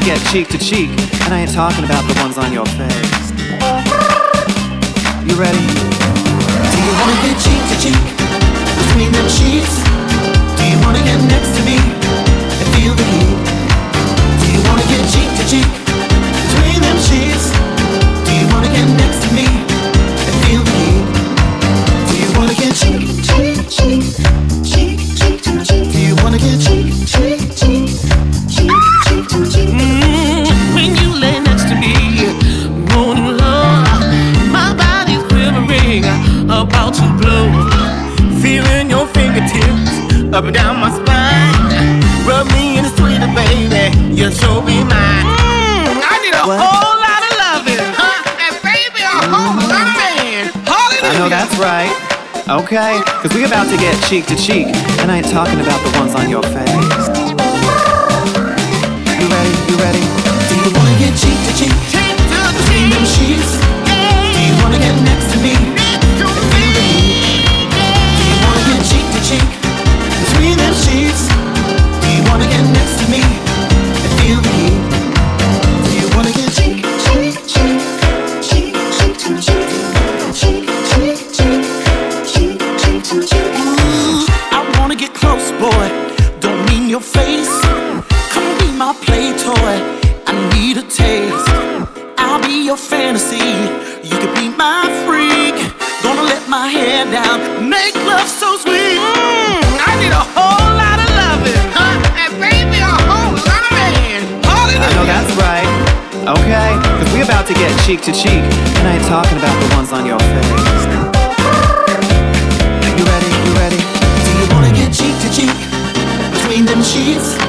to get cheek to cheek, and I ain't talking about the ones on your Okay, because we about to get cheek to cheek, and I ain't talking about the ones on your face. You ready? You ready? Do you wanna get cheek to cheek? Cheek to cheek. them sheets. Do you wanna get next to me? Fantasy. You could be my freak. Gonna let my hair down, make love so sweet. Mm, I need a whole lot of loving, huh? And baby, a whole lot of man. Hallelujah. I know that's right. Okay, because we about to get cheek to cheek, and I ain't talking about the ones on your face. You ready? You ready? Do you wanna get cheek to cheek between them sheets?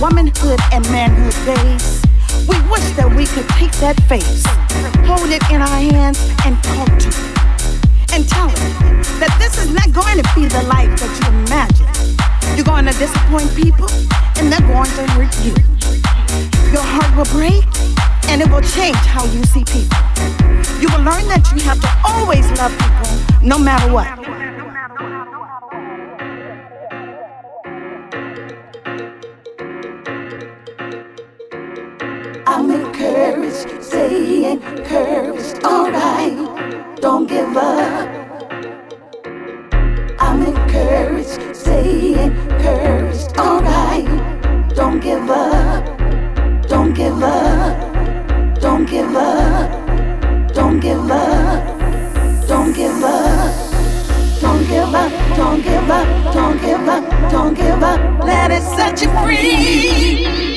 Womanhood and manhood days, we wish that we could take that face, hold it in our hands, and talk to it. And tell it that this is not going to be the life that you imagine. You're going to disappoint people, and they're going to hurt you. Your heart will break, and it will change how you see people. You will learn that you have to always love people no matter what. getting. Alright, don't give up. I'm encouraged, saying curves. Alright, don't give up. Don't give up. Don't give up. Don't give up. Don't give up. Don't give up, don't give up, don't give up, don't give up. Let it set you free.